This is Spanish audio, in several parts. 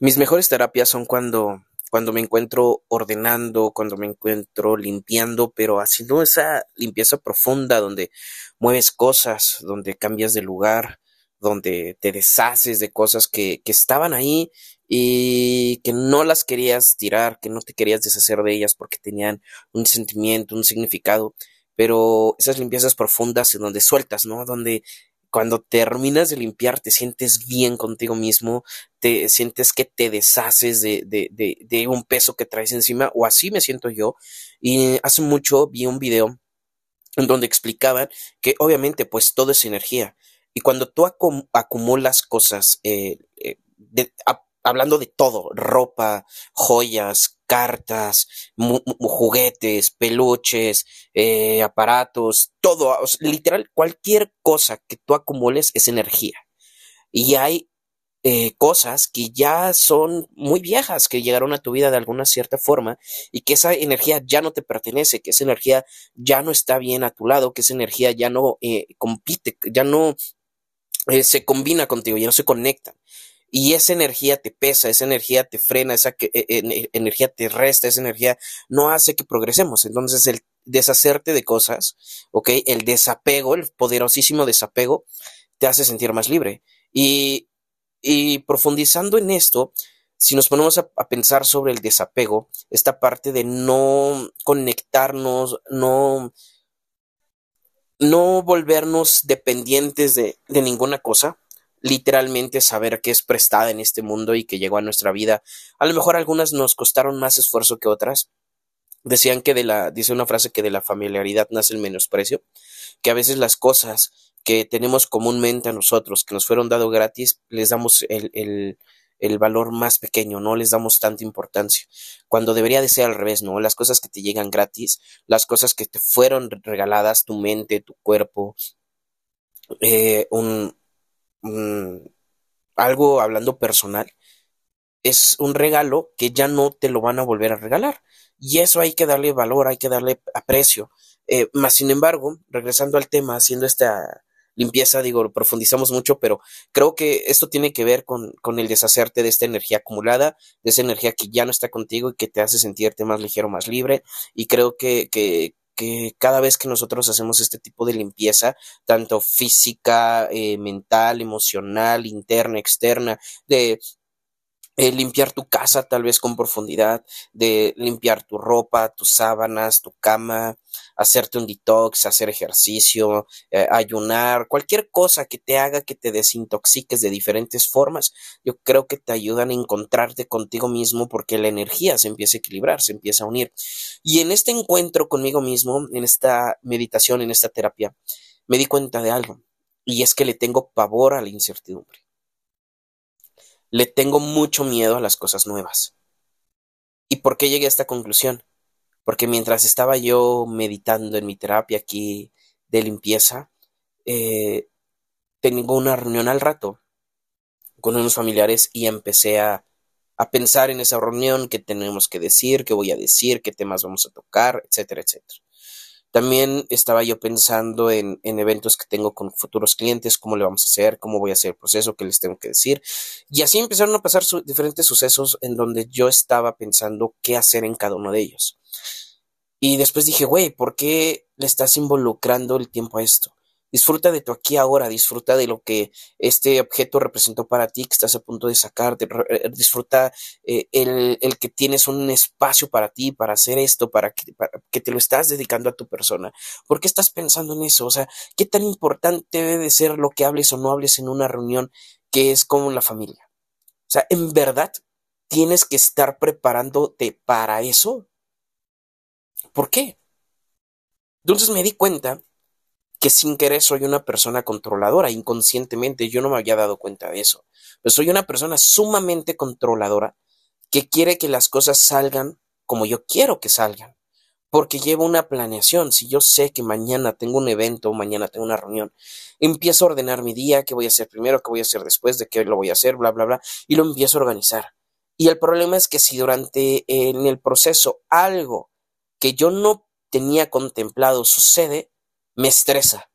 Mis mejores terapias son cuando, cuando me encuentro ordenando, cuando me encuentro limpiando, pero haciendo esa limpieza profunda donde mueves cosas, donde cambias de lugar, donde te deshaces de cosas que, que estaban ahí y que no las querías tirar, que no te querías deshacer de ellas porque tenían un sentimiento, un significado, pero esas limpiezas profundas en donde sueltas, ¿no? Donde cuando terminas de limpiar te sientes bien contigo mismo, te sientes que te deshaces de, de, de, de un peso que traes encima, o así me siento yo. Y hace mucho vi un video en donde explicaban que obviamente pues todo es energía. Y cuando tú acum acumulas cosas, eh, eh, de, a, hablando de todo, ropa, joyas, cartas, juguetes, peluches, eh, aparatos, todo, literal, cualquier cosa que tú acumules es energía. Y hay eh, cosas que ya son muy viejas, que llegaron a tu vida de alguna cierta forma y que esa energía ya no te pertenece, que esa energía ya no está bien a tu lado, que esa energía ya no eh, compite, ya no eh, se combina contigo, ya no se conecta y esa energía te pesa, esa energía te frena, esa eh, eh, energía te resta, esa energía no hace que progresemos. Entonces el deshacerte de cosas, ¿ok? El desapego, el poderosísimo desapego, te hace sentir más libre. Y, profundizando en esto, si nos ponemos a, a, pensar sobre el desapego, esta parte de no conectarnos, no, no volvernos dependientes de, de ninguna cosa, literalmente saber que es prestada en este mundo y que llegó a nuestra vida. A lo mejor algunas nos costaron más esfuerzo que otras. Decían que de la, dice una frase que de la familiaridad nace el menosprecio, que a veces las cosas que tenemos comúnmente a nosotros, que nos fueron dado gratis, les damos el, el, el valor más pequeño, no les damos tanta importancia, cuando debería de ser al revés, ¿no? Las cosas que te llegan gratis, las cosas que te fueron regaladas, tu mente, tu cuerpo, eh, un, mmm, algo hablando personal, es un regalo que ya no te lo van a volver a regalar. Y eso hay que darle valor, hay que darle aprecio. Eh, más sin embargo, regresando al tema, haciendo esta limpieza, digo, profundizamos mucho, pero creo que esto tiene que ver con, con el deshacerte de esta energía acumulada, de esa energía que ya no está contigo y que te hace sentirte más ligero, más libre. Y creo que, que cada vez que nosotros hacemos este tipo de limpieza, tanto física, eh, mental, emocional, interna, externa, de eh, limpiar tu casa tal vez con profundidad, de limpiar tu ropa, tus sábanas, tu cama, hacerte un detox, hacer ejercicio, eh, ayunar, cualquier cosa que te haga que te desintoxiques de diferentes formas, yo creo que te ayudan a encontrarte contigo mismo porque la energía se empieza a equilibrar, se empieza a unir. Y en este encuentro conmigo mismo, en esta meditación, en esta terapia, me di cuenta de algo, y es que le tengo pavor a la incertidumbre. Le tengo mucho miedo a las cosas nuevas. ¿Y por qué llegué a esta conclusión? Porque mientras estaba yo meditando en mi terapia aquí de limpieza, eh, tengo una reunión al rato con unos familiares y empecé a, a pensar en esa reunión, qué tenemos que decir, qué voy a decir, qué temas vamos a tocar, etcétera, etcétera. También estaba yo pensando en, en, eventos que tengo con futuros clientes, cómo le vamos a hacer, cómo voy a hacer el proceso, qué les tengo que decir. Y así empezaron a pasar diferentes sucesos en donde yo estaba pensando qué hacer en cada uno de ellos. Y después dije, güey, ¿por qué le estás involucrando el tiempo a esto? Disfruta de tu aquí ahora, disfruta de lo que este objeto representó para ti que estás a punto de sacar, de, eh, disfruta eh, el, el, que tienes un espacio para ti, para hacer esto, para que, para que te lo estás dedicando a tu persona. ¿Por qué estás pensando en eso? O sea, ¿qué tan importante debe de ser lo que hables o no hables en una reunión que es como la familia? O sea, en verdad tienes que estar preparándote para eso. ¿Por qué? Entonces me di cuenta que sin querer soy una persona controladora, inconscientemente yo no me había dado cuenta de eso. Pero soy una persona sumamente controladora que quiere que las cosas salgan como yo quiero que salgan. Porque llevo una planeación. Si yo sé que mañana tengo un evento mañana tengo una reunión, empiezo a ordenar mi día, qué voy a hacer primero, qué voy a hacer después, de qué lo voy a hacer, bla, bla, bla, y lo empiezo a organizar. Y el problema es que si durante en el proceso algo que yo no tenía contemplado sucede, me estresa,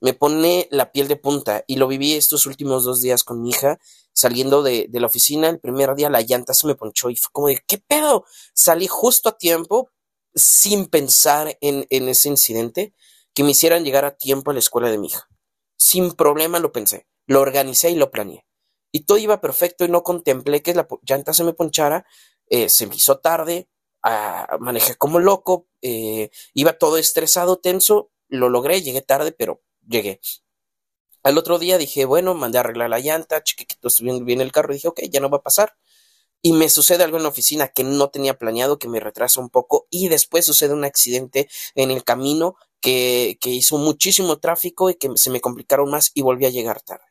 me pone la piel de punta y lo viví estos últimos dos días con mi hija. saliendo de, la oficina, el primer día la llanta se me ponchó y fue como de, ¿qué pedo? Salí justo a tiempo, sin pensar en, en ese incidente, que me hicieran llegar a tiempo a la escuela de mi hija. Sin problema lo pensé, lo organicé y lo planeé. Y todo iba perfecto y no contemplé que la llanta se me ponchara, eh, se me hizo tarde, ah, manejé como loco, eh, iba todo estresado, tenso, lo logré, llegué tarde, pero llegué. Al otro día dije, bueno, mandé a arreglar la llanta, chequé que estuviera bien el carro y dije, ok, ya no va a pasar. Y me sucede algo en la oficina que no tenía planeado, que me retrasa un poco, y después sucede un accidente en el camino que, que hizo muchísimo tráfico y que se me complicaron más y volví a llegar tarde.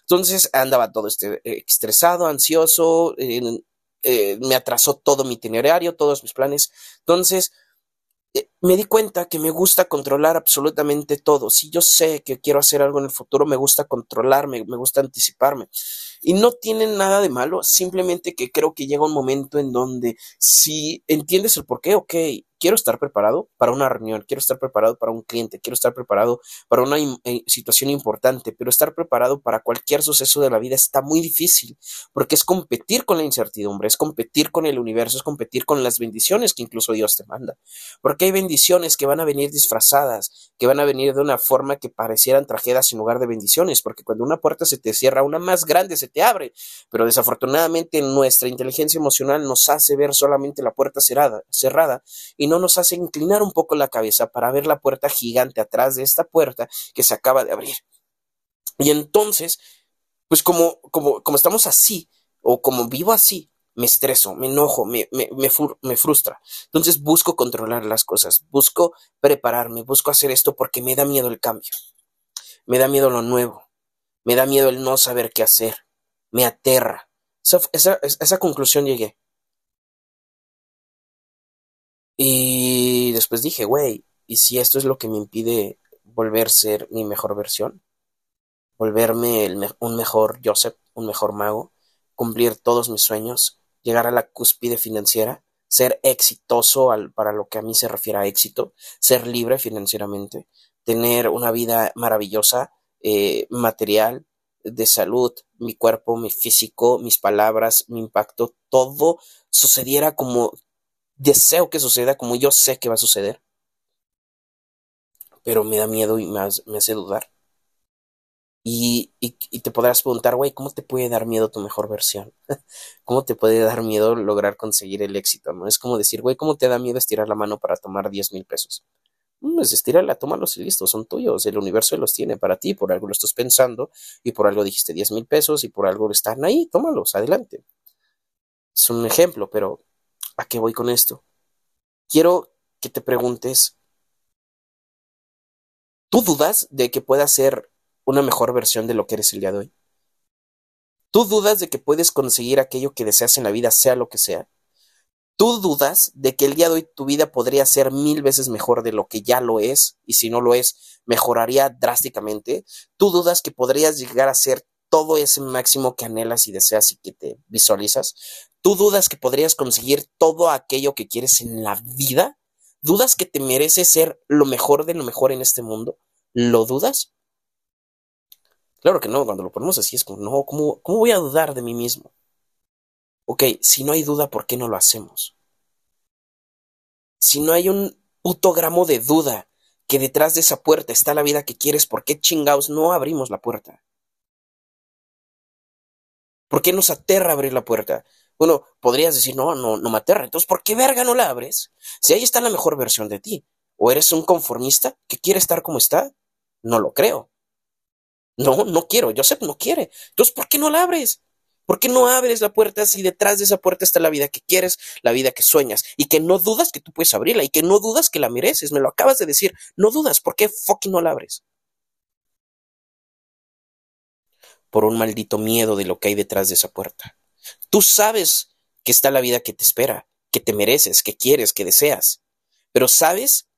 Entonces andaba todo este, estresado, ansioso, eh, me atrasó todo mi itinerario, todos mis planes. Entonces, eh, me di cuenta que me gusta controlar absolutamente todo. Si yo sé que quiero hacer algo en el futuro, me gusta controlarme, me gusta anticiparme. Y no tiene nada de malo, simplemente que creo que llega un momento en donde si entiendes el por qué, ok, quiero estar preparado para una reunión, quiero estar preparado para un cliente, quiero estar preparado para una eh, situación importante, pero estar preparado para cualquier suceso de la vida está muy difícil, porque es competir con la incertidumbre, es competir con el universo, es competir con las bendiciones que incluso Dios te manda, porque hay bendiciones que van a venir disfrazadas, que van a venir de una forma que parecieran tragedias en lugar de bendiciones, porque cuando una puerta se te cierra, una más grande se te abre, pero desafortunadamente nuestra inteligencia emocional nos hace ver solamente la puerta cerrada, cerrada y no nos hace inclinar un poco la cabeza para ver la puerta gigante atrás de esta puerta que se acaba de abrir. Y entonces, pues como, como, como estamos así, o como vivo así, me estreso, me enojo, me, me, me, me, frustra. Entonces busco controlar las cosas, busco prepararme, busco hacer esto porque me da miedo el cambio, me da miedo lo nuevo, me da miedo el no saber qué hacer, me aterra. Esa, esa, esa conclusión llegué. Y después dije, güey, ¿y si esto es lo que me impide volver a ser mi mejor versión? Volverme un mejor Joseph, un mejor mago, cumplir todos mis sueños, llegar a la cúspide financiera, ser exitoso para lo que a mí se refiere a éxito, ser libre financieramente, tener una vida maravillosa, eh, material, de salud, mi cuerpo, mi físico, mis palabras, mi impacto, todo sucediera como deseo que suceda como yo sé que va a suceder, pero me da miedo y me, hace dudar. Y, y, te podrás preguntar, güey, ¿cómo te puede dar miedo tu mejor versión? ¿Cómo te puede dar miedo lograr conseguir el éxito? ¿No? Es como decir, güey, ¿cómo te da miedo estirar la mano para tomar 10 mil pesos? Pues estírala, tómalos y listo, son tuyos. El universo los tiene para ti, por algo lo estás pensando y por algo dijiste 10 mil pesos y por algo están ahí, tómalos, adelante. Es un ejemplo, pero ¿A qué voy con esto? Quiero que te preguntes, ¿tú dudas de que puedas ser una mejor versión de lo que eres el día de hoy? ¿Tú dudas de que puedes conseguir aquello que deseas en la vida, sea lo que sea? ¿Tú dudas de que el día de hoy tu vida podría ser mil veces mejor de lo que ya lo es? Y si no lo es, mejoraría drásticamente. ¿Tú dudas que podrías llegar a ser todo ese máximo que anhelas y deseas y que te visualizas? ¿Tú dudas que podrías conseguir todo aquello que quieres en la vida? ¿Dudas que te mereces ser lo mejor de lo mejor en este mundo? ¿Lo dudas? Claro que no, cuando lo ponemos así es como, no, ¿cómo, cómo voy a dudar de mí mismo? Ok, si no hay duda, ¿por qué no lo hacemos? Si no hay un puto gramo de duda que detrás de esa puerta está la vida que quieres, ¿por qué chingados no abrimos la puerta? ¿Por qué nos aterra abrir la puerta? Bueno, podrías decir, no, no, no me aterra. Entonces, ¿por qué verga no la abres? Si ahí está la mejor versión de ti. ¿O eres un conformista que quiere estar como está? No lo creo. No, no quiero. Joseph no quiere. Entonces, ¿por qué no la abres? ¿Por qué no abres la puerta si detrás de esa puerta está la vida que quieres, la vida que sueñas? Y que no dudas que tú puedes abrirla y que no dudas que la mereces. Me lo acabas de decir. No dudas. ¿Por qué fucking no la abres? Por un maldito miedo de lo que hay detrás de esa puerta. Tú sabes que está la vida que te espera, que te mereces, que quieres, que deseas. Pero sabes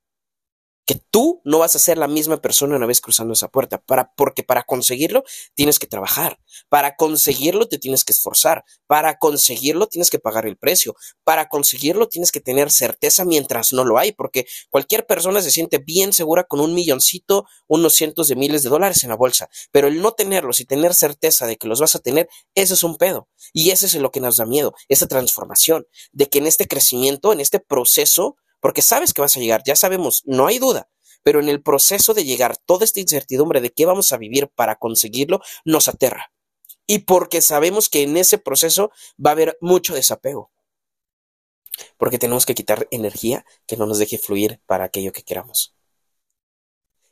que tú no vas a ser la misma persona una vez cruzando esa puerta, porque para conseguirlo tienes que trabajar, para conseguirlo te tienes que esforzar, para conseguirlo tienes que pagar el precio, para conseguirlo tienes que tener certeza mientras no lo hay, porque cualquier persona se siente bien segura con un milloncito, unos cientos de miles de dólares en la bolsa, pero el no tenerlos y tener certeza de que los vas a tener, eso es un pedo, y ese es lo que nos da miedo, esa transformación, de que en este crecimiento, en este proceso, porque sabes que vas a llegar, ya sabemos, no hay duda, pero en el proceso de llegar, toda esta incertidumbre de qué vamos a vivir para conseguirlo nos aterra. Y porque sabemos que en ese proceso va a haber mucho desapego. Porque tenemos que quitar energía que no nos deje fluir para aquello que queramos.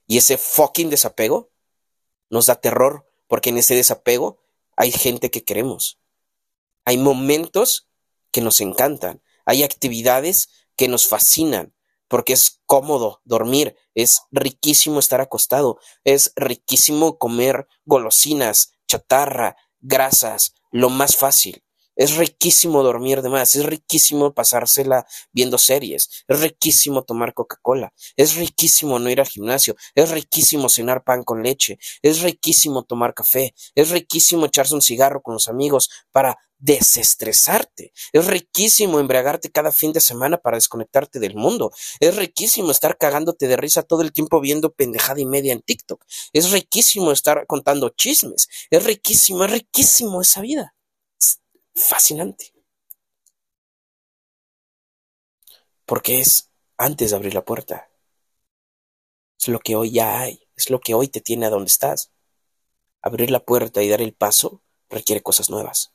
Y ese fucking desapego nos da terror, porque en ese desapego hay gente que queremos. Hay momentos que nos encantan. Hay actividades que nos fascinan, porque es cómodo dormir, es riquísimo estar acostado, es riquísimo comer golosinas, chatarra, grasas, lo más fácil. Es riquísimo dormir de más, es riquísimo pasársela viendo series, es riquísimo tomar Coca-Cola, es riquísimo no ir al gimnasio, es riquísimo cenar pan con leche, es riquísimo tomar café, es riquísimo echarse un cigarro con los amigos para desestresarte. Es riquísimo embriagarte cada fin de semana para desconectarte del mundo. Es riquísimo estar cagándote de risa todo el tiempo viendo pendejada y media en TikTok. Es riquísimo estar contando chismes. Es riquísimo, es riquísimo esa vida fascinante. Porque es antes de abrir la puerta. Es lo que hoy ya hay, es lo que hoy te tiene a donde estás. Abrir la puerta y dar el paso requiere cosas nuevas.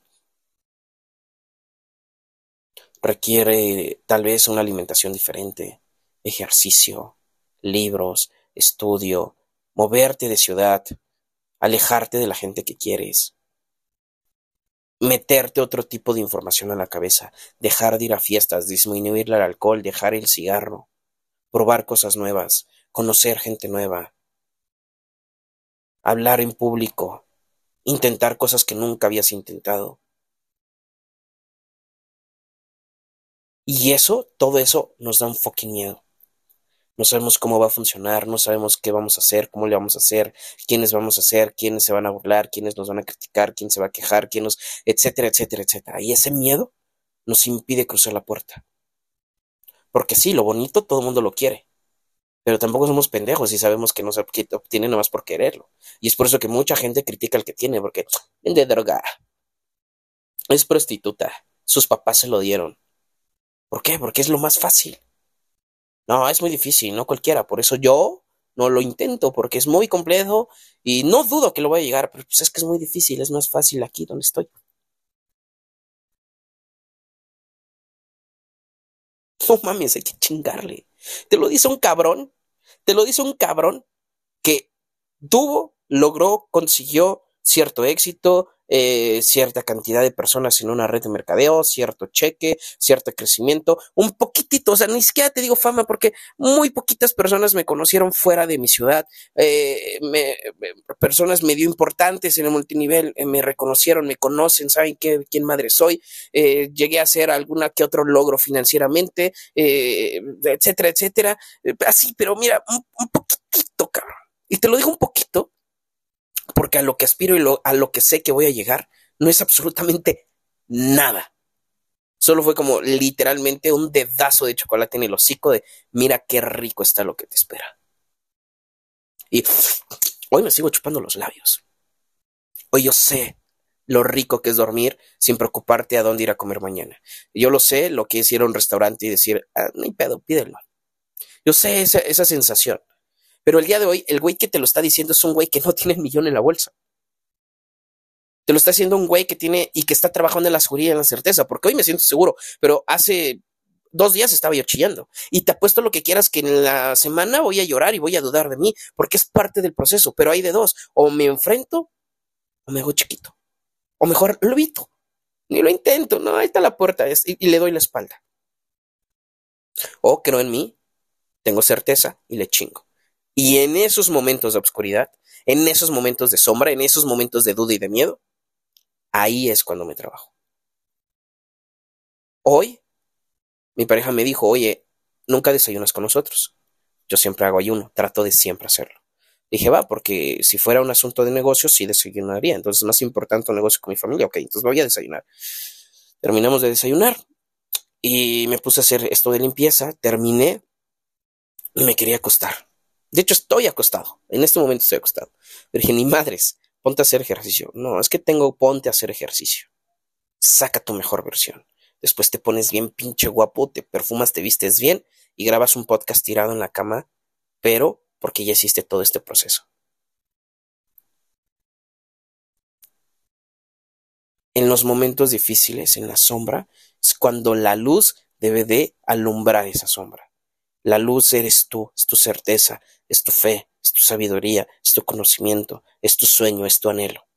Requiere tal vez una alimentación diferente, ejercicio, libros, estudio, moverte de ciudad, alejarte de la gente que quieres, meterte otro tipo de información a la cabeza, dejar de ir a fiestas, disminuir el alcohol, dejar el cigarro, probar cosas nuevas, conocer gente nueva, hablar en público, intentar cosas que nunca habías intentado. Y eso, todo eso nos da un fucking miedo no sabemos cómo va a funcionar, no sabemos qué vamos a hacer, cómo le vamos a hacer, quiénes vamos a hacer, quiénes se van a burlar, quiénes nos van a criticar, quién se va a quejar, quién nos, etcétera, etcétera, etcétera. Y ese miedo nos impide cruzar la puerta. Porque sí, lo bonito todo el mundo lo quiere. Pero tampoco somos pendejos y sabemos que no se obtiene nomás por quererlo. Y es por eso que mucha gente critica al que tiene, porque vende droga. Es prostituta. Sus papás se lo dieron. ¿Por qué? Porque es lo más fácil. No, es muy difícil, no cualquiera. Por eso yo no lo intento, porque es muy complejo y no dudo que lo voy a llegar, pero pues es que es muy difícil, es más fácil aquí donde estoy. No mames, hay que chingarle. Te lo dice un cabrón, te lo dice un cabrón que tuvo, logró, consiguió cierto éxito, eh, cierta cantidad de personas en una red de mercadeo, cierto cheque, cierto crecimiento, un poquitito, o sea, ni siquiera te digo fama porque muy poquitas personas me conocieron fuera de mi ciudad, eh, me, personas medio importantes en el multinivel eh, me reconocieron, me conocen, saben qué, quién madre soy, eh, llegué a hacer alguna que otro logro financieramente, etcétera, etcétera, así, pero mira, un, un poquitito, cabrón. Y te lo digo un poquito porque a lo que aspiro y a lo que sé que voy a llegar no es absolutamente nada. Solo fue como literalmente un dedazo de chocolate en el hocico de mira qué rico está lo que te espera. Y hoy me sigo chupando los labios. Hoy yo sé lo rico que es dormir sin preocuparte a dónde ir a comer mañana. Yo lo sé, lo que es ir a un restaurante y decir, ah, no hay pedo, pídelo. Yo sé esa, esa sensación. Pero el día de hoy, el güey que te lo está diciendo es un güey que no tiene el millón en la bolsa. Te lo está haciendo un güey que tiene y que está trabajando en la seguridad y en la certeza, porque hoy me siento seguro, pero hace dos días estaba yo chillando. Y te apuesto lo que quieras que en la semana voy a llorar y voy a dudar de mí, porque es parte del proceso, pero hay de dos, o me enfrento o me hago chiquito. O mejor lo evito. Ni lo intento, no, ahí está la puerta y, y le doy la espalda. O creo en mí, tengo certeza y le chingo. Y en esos momentos de oscuridad, en esos momentos de sombra, en esos momentos de duda y de miedo, ahí es cuando me trabajo. Hoy, mi pareja me dijo, oye, nunca desayunas con nosotros. yo siempre hago ayuno, trato de siempre hacerlo. Dije, va, porque si fuera un asunto de negocio, sí desayunaría. Entonces es más importante un negocio con mi familia. Ok, entonces voy a desayunar. Terminamos de desayunar y me puse a hacer esto de limpieza. Terminé y me quería acostar. De hecho, estoy acostado. En este momento estoy acostado. Pero dije, ni madres, ponte a hacer ejercicio. No, es que tengo, ponte a hacer ejercicio. Saca tu mejor versión. Después te pones bien pinche guapo, te perfumas, te vistes bien y grabas un podcast tirado en la cama, pero porque ya hiciste todo este proceso. En los momentos difíciles, en la sombra, es cuando la luz debe de alumbrar esa sombra. La luz eres tú, es tu certeza, es tu fe, es tu sabiduría, es tu conocimiento, es tu sueño, es tu anhelo.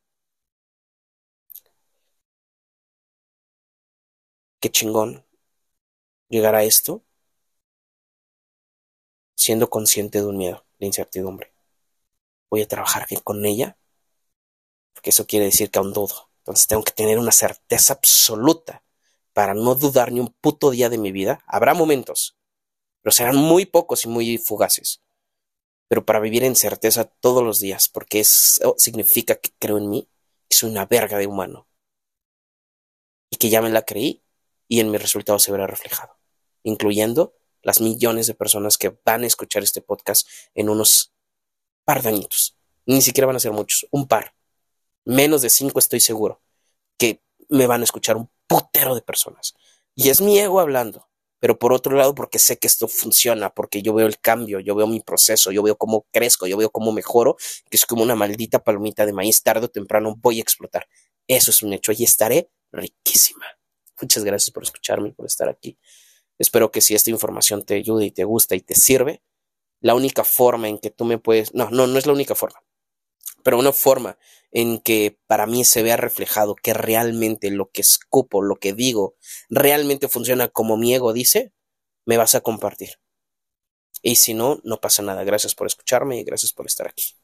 Qué chingón llegar a esto siendo consciente de un miedo, de incertidumbre. Voy a trabajar con ella, porque eso quiere decir que aún dudo. Entonces tengo que tener una certeza absoluta para no dudar ni un puto día de mi vida. Habrá momentos, pero serán muy pocos y muy fugaces. Pero para vivir en certeza todos los días, porque eso significa que creo en mí, que soy una verga de humano. Y que ya me la creí y en mi resultado se verá reflejado, incluyendo las millones de personas que van a escuchar este podcast en unos par de añitos. Ni siquiera van a ser muchos, un par. Menos de cinco estoy seguro que me van a escuchar un putero de personas. Y es mi ego hablando, pero por otro lado porque sé que esto funciona, porque yo veo el cambio, yo veo mi proceso, yo veo cómo crezco, yo veo cómo mejoro, que es como una maldita palomita de maíz, tarde o temprano voy a explotar. Eso es un hecho y estaré riquísima. Muchas gracias por escucharme y por estar aquí. Espero que si esta información te ayude y te gusta y te sirve, la única forma en que tú me puedes, no, no, no es la única forma, pero una forma en que para mí se vea reflejado que realmente lo que escupo, lo que digo, realmente funciona como mi ego dice, me vas a compartir. Y si no, no pasa nada. Gracias por escucharme y gracias por estar aquí.